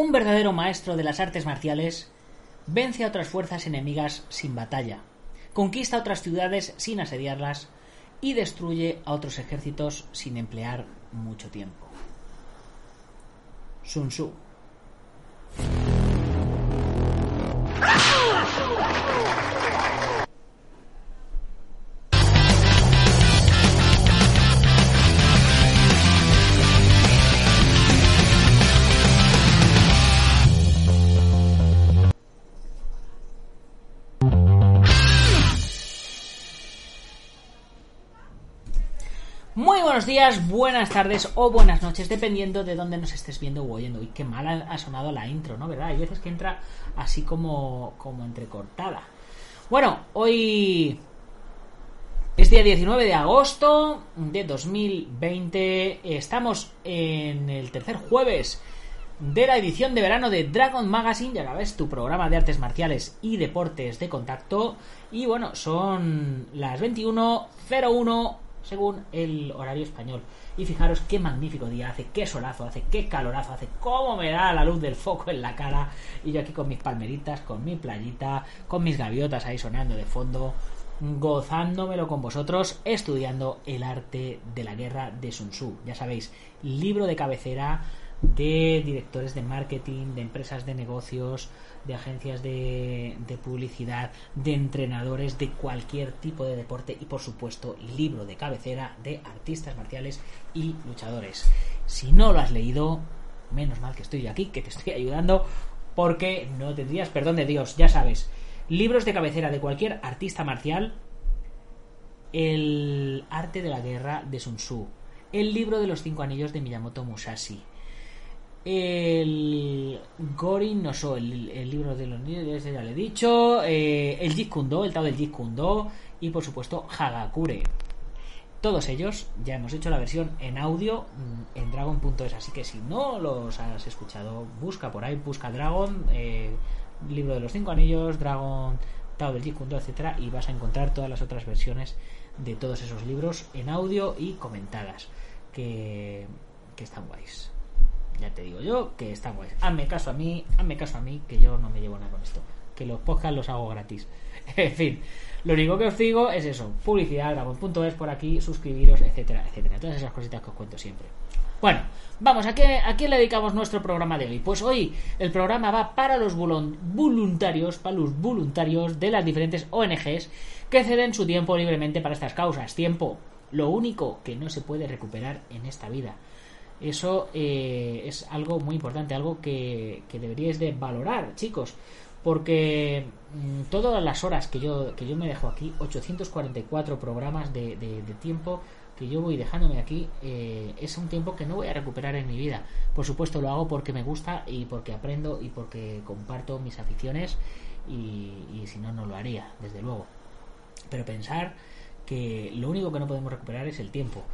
un verdadero maestro de las artes marciales, vence a otras fuerzas enemigas sin batalla, conquista otras ciudades sin asediarlas y destruye a otros ejércitos sin emplear mucho tiempo. Sun Tzu. Buenos días, buenas tardes o buenas noches, dependiendo de dónde nos estés viendo o oyendo. Y qué mal ha sonado la intro, ¿no? ¿Verdad? Hay veces que entra así como, como entrecortada. Bueno, hoy es día 19 de agosto de 2020. Estamos en el tercer jueves de la edición de verano de Dragon Magazine, ya sabes, tu programa de artes marciales y deportes de contacto. Y bueno, son las 21.01 según el horario español. Y fijaros qué magnífico día hace, qué solazo hace, qué calorazo hace, cómo me da la luz del foco en la cara. Y yo aquí con mis palmeritas, con mi playita, con mis gaviotas ahí sonando de fondo, gozándomelo con vosotros, estudiando el arte de la guerra de Sun Tzu. Ya sabéis, libro de cabecera de directores de marketing, de empresas de negocios, de agencias de, publicidad, de entrenadores de cualquier tipo de deporte y por supuesto libro de cabecera de artistas marciales y luchadores. Si no lo has leído, menos mal que estoy aquí, que te estoy ayudando, porque no tendrías perdón de Dios, ya sabes. Libros de cabecera de cualquier artista marcial, el arte de la guerra de Sun Tzu, el libro de los cinco anillos de Miyamoto Musashi, el Gorin no so, el, libro de los niños, ya le he dicho, eh, el Kune el Tao del Kune y por supuesto Hagakure. Todos ellos ya hemos hecho la versión en audio mm, en dragon.es, así que si no los has escuchado, busca por ahí, busca Dragon, eh, libro de los cinco anillos, Dragon, Tao del Kune etcétera, y vas a encontrar todas las otras versiones de todos esos libros en audio y comentadas que, que están guays. Ya te digo yo que está guay. Hazme caso a mí, hazme caso a mí, que yo no me llevo nada con esto. Que los podcasts los hago gratis. en fin, lo único que os digo es eso: publicidad, es por aquí, suscribiros, etcétera, etcétera. Todas esas cositas que os cuento siempre. Bueno, vamos, ¿a, qué, ¿a quién le dedicamos nuestro programa de hoy? Pues hoy el programa va para los voluntarios, para los voluntarios de las diferentes ONGs que ceden su tiempo libremente para estas causas. Tiempo, lo único que no se puede recuperar en esta vida. Eso eh, es algo muy importante, algo que, que, deberíais de valorar, chicos. Porque mm, todas las horas que yo, que yo me dejo aquí, 844 programas de, de, tiempo que yo voy dejándome aquí, eh, es un tiempo que no voy a recuperar en mi vida. Por supuesto lo hago porque me gusta y porque aprendo y porque comparto mis aficiones y, y si no, no lo haría, desde luego. Pero pensar que lo único que no podemos recuperar es el tiempo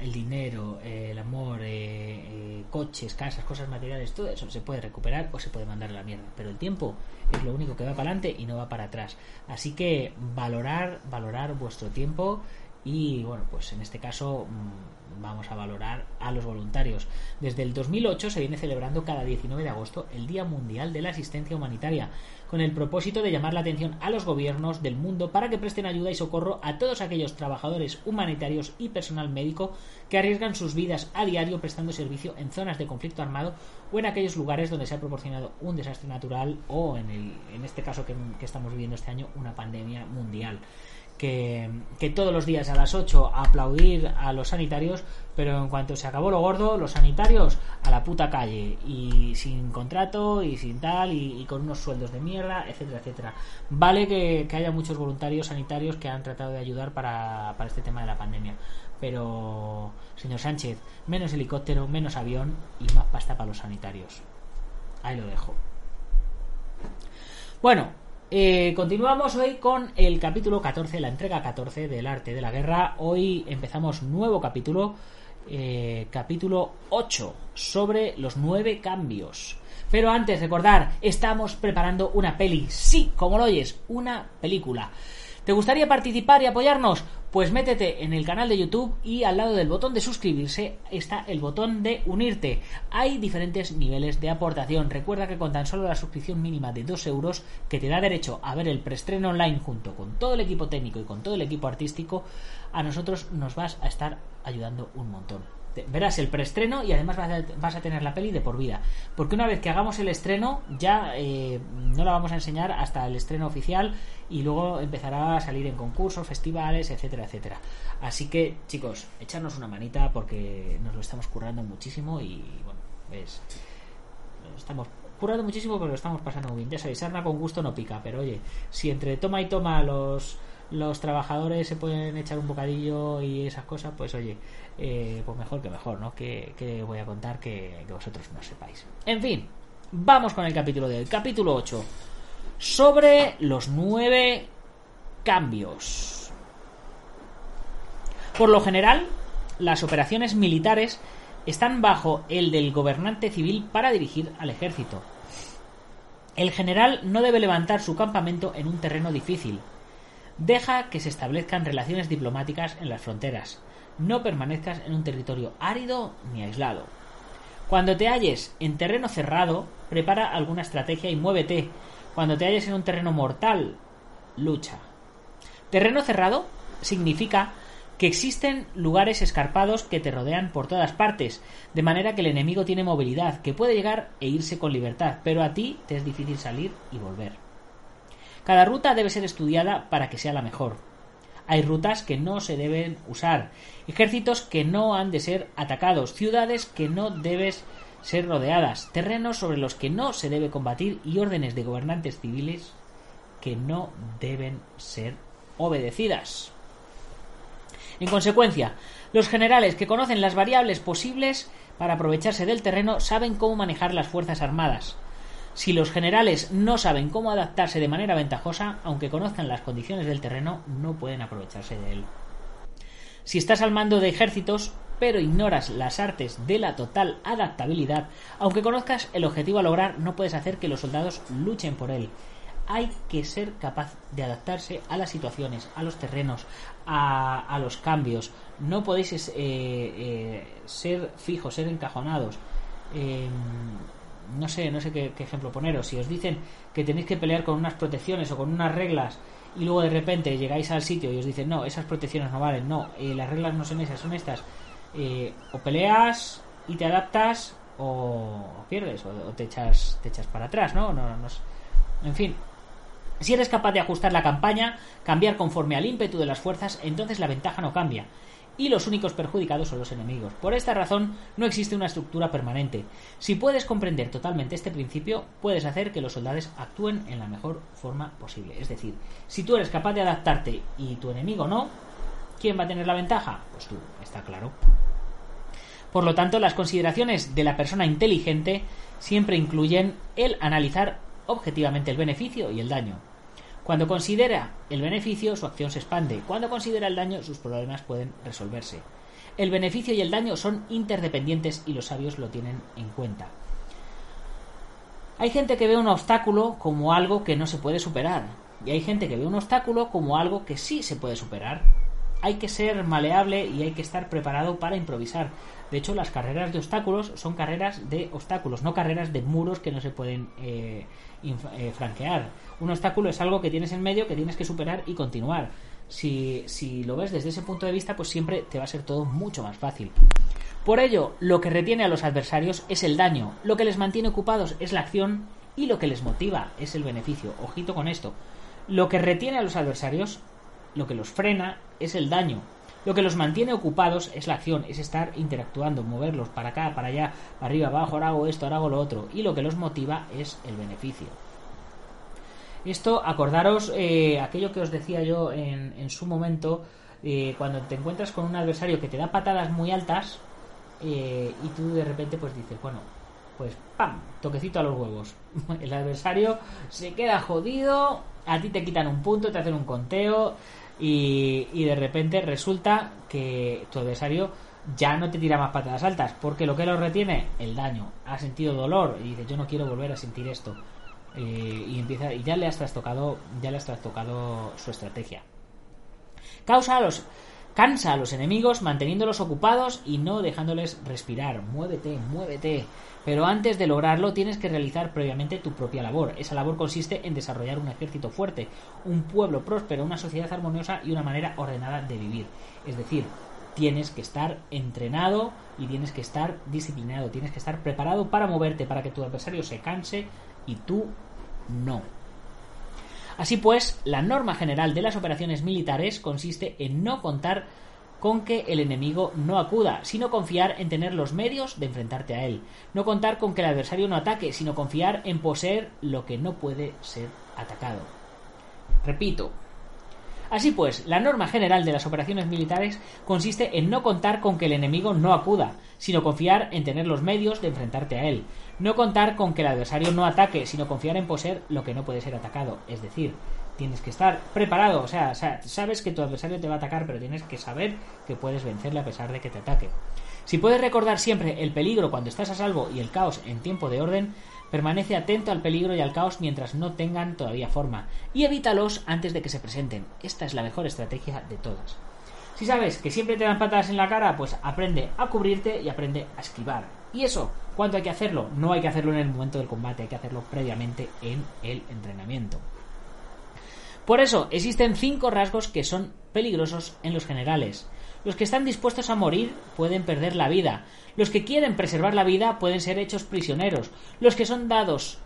el dinero, el amor, eh, eh, coches, casas, cosas materiales, todo eso se puede recuperar o se puede mandar a la mierda. Pero el tiempo es lo único que va para adelante y no va para atrás. Así que valorar, valorar vuestro tiempo y bueno, pues en este caso mm, vamos a valorar a los voluntarios. Desde el 2008 se viene celebrando cada 19 de agosto el Día Mundial de la Asistencia Humanitaria con el propósito de llamar la atención a los gobiernos del mundo para que presten ayuda y socorro a todos aquellos trabajadores humanitarios y personal médico que arriesgan sus vidas a diario prestando servicio en zonas de conflicto armado o en aquellos lugares donde se ha proporcionado un desastre natural o en, el, en este caso que, que estamos viviendo este año una pandemia mundial que, todos los días a las 8 aplaudir a los sanitarios, pero en cuanto se acabó lo gordo, los sanitarios a la puta calle y sin contrato y sin tal y, con unos sueldos de mierda, etcétera, etcétera. Vale que, haya muchos voluntarios sanitarios que han tratado de ayudar para, para este tema de la pandemia, pero señor Sánchez, menos helicóptero, menos avión y más pasta para los sanitarios. Ahí lo dejo. Bueno, eh, continuamos hoy con el capítulo 14, la entrega 14 del arte de la guerra. Hoy empezamos nuevo capítulo, eh, capítulo 8, sobre los nueve cambios. Pero antes, recordar, estamos preparando una peli. Sí, como lo oyes, una película. ¿Te gustaría participar y apoyarnos? Pues métete en el canal de YouTube y al lado del botón de suscribirse está el botón de unirte. Hay diferentes niveles de aportación. Recuerda que con tan solo la suscripción mínima de 2 euros, que te da derecho a ver el preestreno online junto con todo el equipo técnico y con todo el equipo artístico, a nosotros nos vas a estar ayudando un montón verás el preestreno y además vas a, tener la peli de por vida. Porque una vez que hagamos el estreno, ya eh, no la vamos a enseñar hasta el estreno oficial y luego empezará a salir en concursos, festivales, etcétera, etcétera. Así que, chicos, echarnos una manita porque nos lo estamos currando muchísimo y, bueno, es. Estamos currando muchísimo porque lo estamos pasando muy bien. Ya sabéis, sarna con gusto no pica, pero oye, si entre toma y toma los los trabajadores se pueden echar un bocadillo y esas cosas, pues oye, eh, pues mejor que mejor, ¿no? Que, voy a contar que, vosotros no sepáis. En fin, vamos con el capítulo de hoy. Capítulo 8. Sobre los nueve cambios. Por lo general, las operaciones militares están bajo el del gobernante civil para dirigir al ejército. El general no debe levantar su campamento en un terreno difícil, Deja que se establezcan relaciones diplomáticas en las fronteras. No permanezcas en un territorio árido ni aislado. Cuando te halles en terreno cerrado, prepara alguna estrategia y muévete. Cuando te halles en un terreno mortal, lucha. Terreno cerrado significa que existen lugares escarpados que te rodean por todas partes, de manera que el enemigo tiene movilidad, que puede llegar e irse con libertad, pero a ti te es difícil salir y volver. Cada ruta debe ser estudiada para que sea la mejor. Hay rutas que no se deben usar, ejércitos que no han de ser atacados, ciudades que no debes ser rodeadas, terrenos sobre los que no se debe combatir y órdenes de gobernantes civiles que no deben ser obedecidas. En consecuencia, los generales que conocen las variables posibles para aprovecharse del terreno saben cómo manejar las fuerzas armadas, si los generales no saben cómo adaptarse de manera ventajosa, aunque conozcan las condiciones del terreno, no pueden aprovecharse de él. Si estás al mando de ejércitos, pero ignoras las artes de la total adaptabilidad, aunque conozcas el objetivo a lograr, no puedes hacer que los soldados luchen por él. Hay que ser capaz de adaptarse a las situaciones, a los terrenos, a, los cambios. No podéis eh, eh, ser fijos, ser encajonados. Em, no sé, no sé qué, ejemplo poneros. Si os dicen que tenéis que pelear con unas protecciones o con unas reglas y luego de repente llegáis al sitio y os dicen, no, esas protecciones no valen, no, eh, las reglas no son esas, son estas. Eh, o peleas y te adaptas o, pierdes o, te echas te echas para atrás, ¿no? No, no, En fin, si eres capaz de ajustar la campaña, cambiar conforme al ímpetu de las fuerzas, entonces la ventaja no cambia y los únicos perjudicados son los enemigos. Por esta razón no existe una estructura permanente. Si puedes comprender totalmente este principio, puedes hacer que los soldados actúen en la mejor forma posible. Es decir, si tú eres capaz de adaptarte y tu enemigo no, ¿quién va a tener la ventaja? Pues tú, está claro. Por lo tanto, las consideraciones de la persona inteligente siempre incluyen el analizar objetivamente el beneficio y el daño, cuando considera el beneficio, su acción se expande. Cuando considera el daño, sus problemas pueden resolverse. El beneficio y el daño son interdependientes y los sabios lo tienen en cuenta. Hay gente que ve un obstáculo como algo que no se puede superar. Y hay gente que ve un obstáculo como algo que sí se puede superar. Hay que ser maleable y hay que estar preparado para improvisar. De hecho, las carreras de obstáculos son carreras de obstáculos, no carreras de muros que no se pueden eh, eh, franquear. Un obstáculo es algo que tienes en medio que tienes que superar y continuar. Si, si lo ves desde ese punto de vista, pues siempre te va a ser todo mucho más fácil. Por ello, lo que retiene a los adversarios es el daño, lo que les mantiene ocupados es la acción y lo que les motiva es el beneficio. Ojito con esto. Lo que retiene a los adversarios, lo que los frena es el daño, lo que los mantiene ocupados es la acción, es estar interactuando, moverlos para acá, para allá, para arriba, abajo, ahora hago esto, ahora hago lo otro. Y lo que los motiva es el beneficio. Esto, acordaros eh, aquello que os decía yo en, su momento, eh, cuando te encuentras con un adversario que te da patadas muy altas eh, y tú de repente pues dices, bueno, pues ¡pam! Toquecito a los huevos. El adversario se queda jodido, a ti te quitan un punto, te hacen un conteo, y, de repente resulta que tu adversario ya no te tira más patadas altas, porque lo que lo retiene, el daño. Ha sentido dolor y dice, yo no quiero volver a sentir esto. Eh, y empieza y ya le has trastocado ya le has trastocado su estrategia Causa a los, cansa a los enemigos manteniéndolos ocupados y no dejándoles respirar. Muévete, muévete. Pero antes de lograrlo tienes que realizar previamente tu propia labor. Esa labor consiste en desarrollar un ejército fuerte, un pueblo próspero, una sociedad armoniosa y una manera ordenada de vivir. Es decir, tienes que estar entrenado y tienes que estar disciplinado, tienes que estar preparado para moverte, para que tu adversario se canse y tú no. Así pues, la norma general de las operaciones militares consiste en no contar con que el enemigo no acuda, sino confiar en tener los medios de enfrentarte a él. No contar con que el adversario no ataque, sino confiar en poseer lo que no puede ser atacado. Repito. Así pues, la norma general de las operaciones militares consiste en no contar con que el enemigo no acuda, sino confiar en tener los medios de enfrentarte a él. No contar con que el adversario no ataque, sino confiar en poseer lo que no puede ser atacado, es decir, tienes que estar preparado, o sea, sabes que tu adversario te va a atacar, pero tienes que saber que puedes vencerle a pesar de que te ataque. Si puedes recordar siempre el peligro cuando estás a salvo y el caos en tiempo de orden, permanece atento al peligro y al caos mientras no tengan todavía forma, y evítalos antes de que se presenten. Esta es la mejor estrategia de todas. Si sabes que siempre te dan patadas en la cara, pues aprende a cubrirte y aprende a esquivar. ¿Y eso? ¿Cuándo hay que hacerlo? No hay que hacerlo en el momento del combate, hay que hacerlo previamente en el entrenamiento. Por eso existen cinco rasgos que son peligrosos en los generales. Los que están dispuestos a morir pueden perder la vida. Los que quieren preservar la vida pueden ser hechos prisioneros. Los que son dados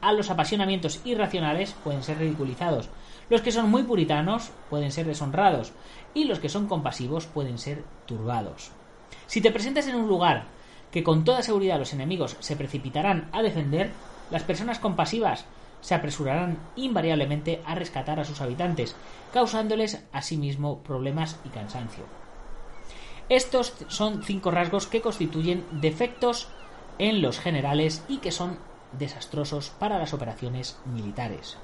a los apasionamientos irracionales pueden ser ridiculizados. Los que son muy puritanos pueden ser deshonrados. Y los que son compasivos pueden ser turbados. Si te presentas en un lugar que con toda seguridad los enemigos se precipitarán a defender, las personas compasivas se apresurarán invariablemente a rescatar a sus habitantes, causándoles asimismo problemas y cansancio. Estos son cinco rasgos que constituyen defectos en los generales y que son desastrosos para las operaciones militares.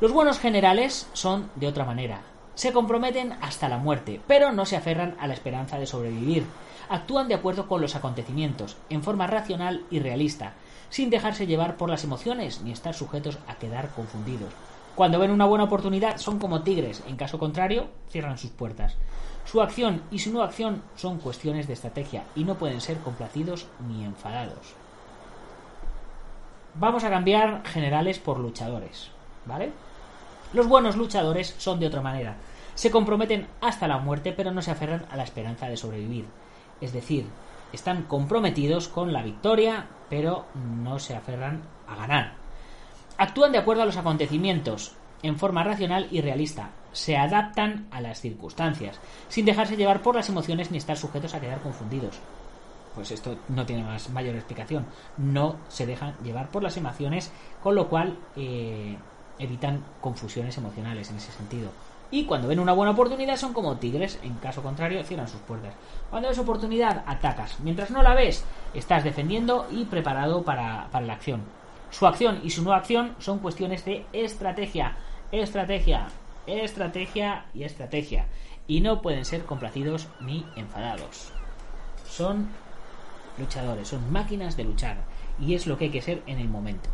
Los buenos generales son de otra manera. Se comprometen hasta la muerte, pero no se aferran a la esperanza de sobrevivir. Actúan de acuerdo con los acontecimientos, en forma racional y realista, sin dejarse llevar por las emociones ni estar sujetos a quedar confundidos. Cuando ven una buena oportunidad son como tigres, en caso contrario, cierran sus puertas. Su acción y su no acción son cuestiones de estrategia y no pueden ser complacidos ni enfadados. Vamos a cambiar generales por luchadores, ¿vale? Los buenos luchadores son de otra manera. Se comprometen hasta la muerte, pero no se aferran a la esperanza de sobrevivir. Es decir, están comprometidos con la victoria, pero no se aferran a ganar. Actúan de acuerdo a los acontecimientos, en forma racional y realista. Se adaptan a las circunstancias, sin dejarse llevar por las emociones ni estar sujetos a quedar confundidos. Pues esto no tiene más mayor explicación. No se dejan llevar por las emociones, con lo cual eh, evitan confusiones emocionales en ese sentido. Y cuando ven una buena oportunidad son como tigres, en caso contrario cierran sus puertas. Cuando ves oportunidad, atacas. Mientras no la ves, estás defendiendo y preparado para, la acción. Su acción y su no acción son cuestiones de estrategia, estrategia, estrategia y estrategia. Y no pueden ser complacidos ni enfadados. Son luchadores, son máquinas de luchar. Y es lo que hay que ser en el momento.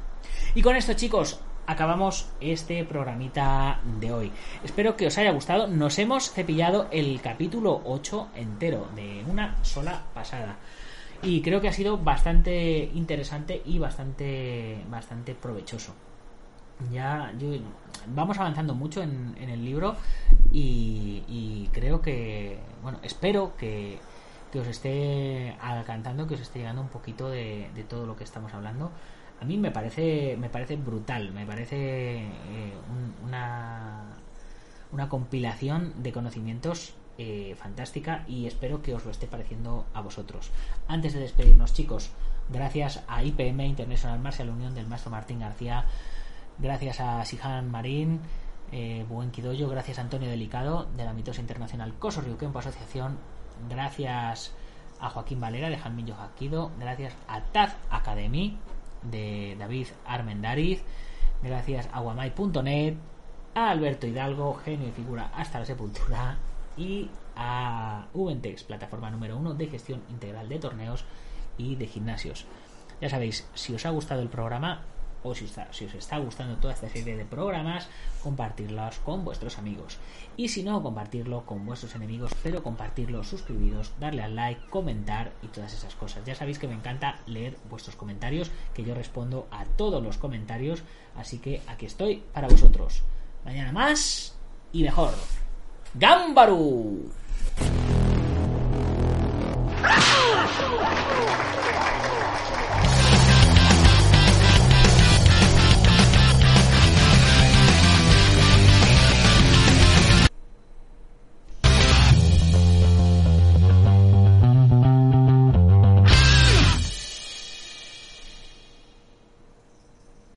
Y con esto, chicos, acabamos este programita de hoy. Espero que os haya gustado. Nos hemos cepillado el capítulo 8 entero de una sola pasada. Y creo que ha sido bastante interesante y bastante, bastante provechoso. Ya vamos avanzando mucho en, el libro y, creo que, bueno, espero que, que os esté alcanzando, que os esté llegando un poquito de todo lo que estamos hablando a mí me parece, me parece brutal, me parece eh, una, una compilación de conocimientos eh, fantástica y espero que os lo esté pareciendo a vosotros. Antes de despedirnos, chicos, gracias a IPM International Martial Unión del maestro Martín García, gracias a Sihan Marín, eh, Buen Quidoyo, gracias a Antonio Delicado de la mitosa internacional Coso Ryukenpo Asociación, gracias a Joaquín Valera de Janmin Hakido, gracias a Taz Academy de David Armendariz, gracias a guamay.net, a Alberto Hidalgo, genio y figura hasta la sepultura, y a Ubentex, plataforma número uno de gestión integral de torneos y de gimnasios. Ya sabéis, si os ha gustado el programa, o si, si os está gustando toda esta serie de programas, compartirlos con vuestros amigos. Y si no, compartirlo con vuestros enemigos, pero compartirlo, suscribiros, darle al like, comentar y todas esas cosas. Ya sabéis que me encanta leer vuestros comentarios, que yo respondo a todos los comentarios, así que aquí estoy para vosotros. Mañana más y mejor. 頑張ろう。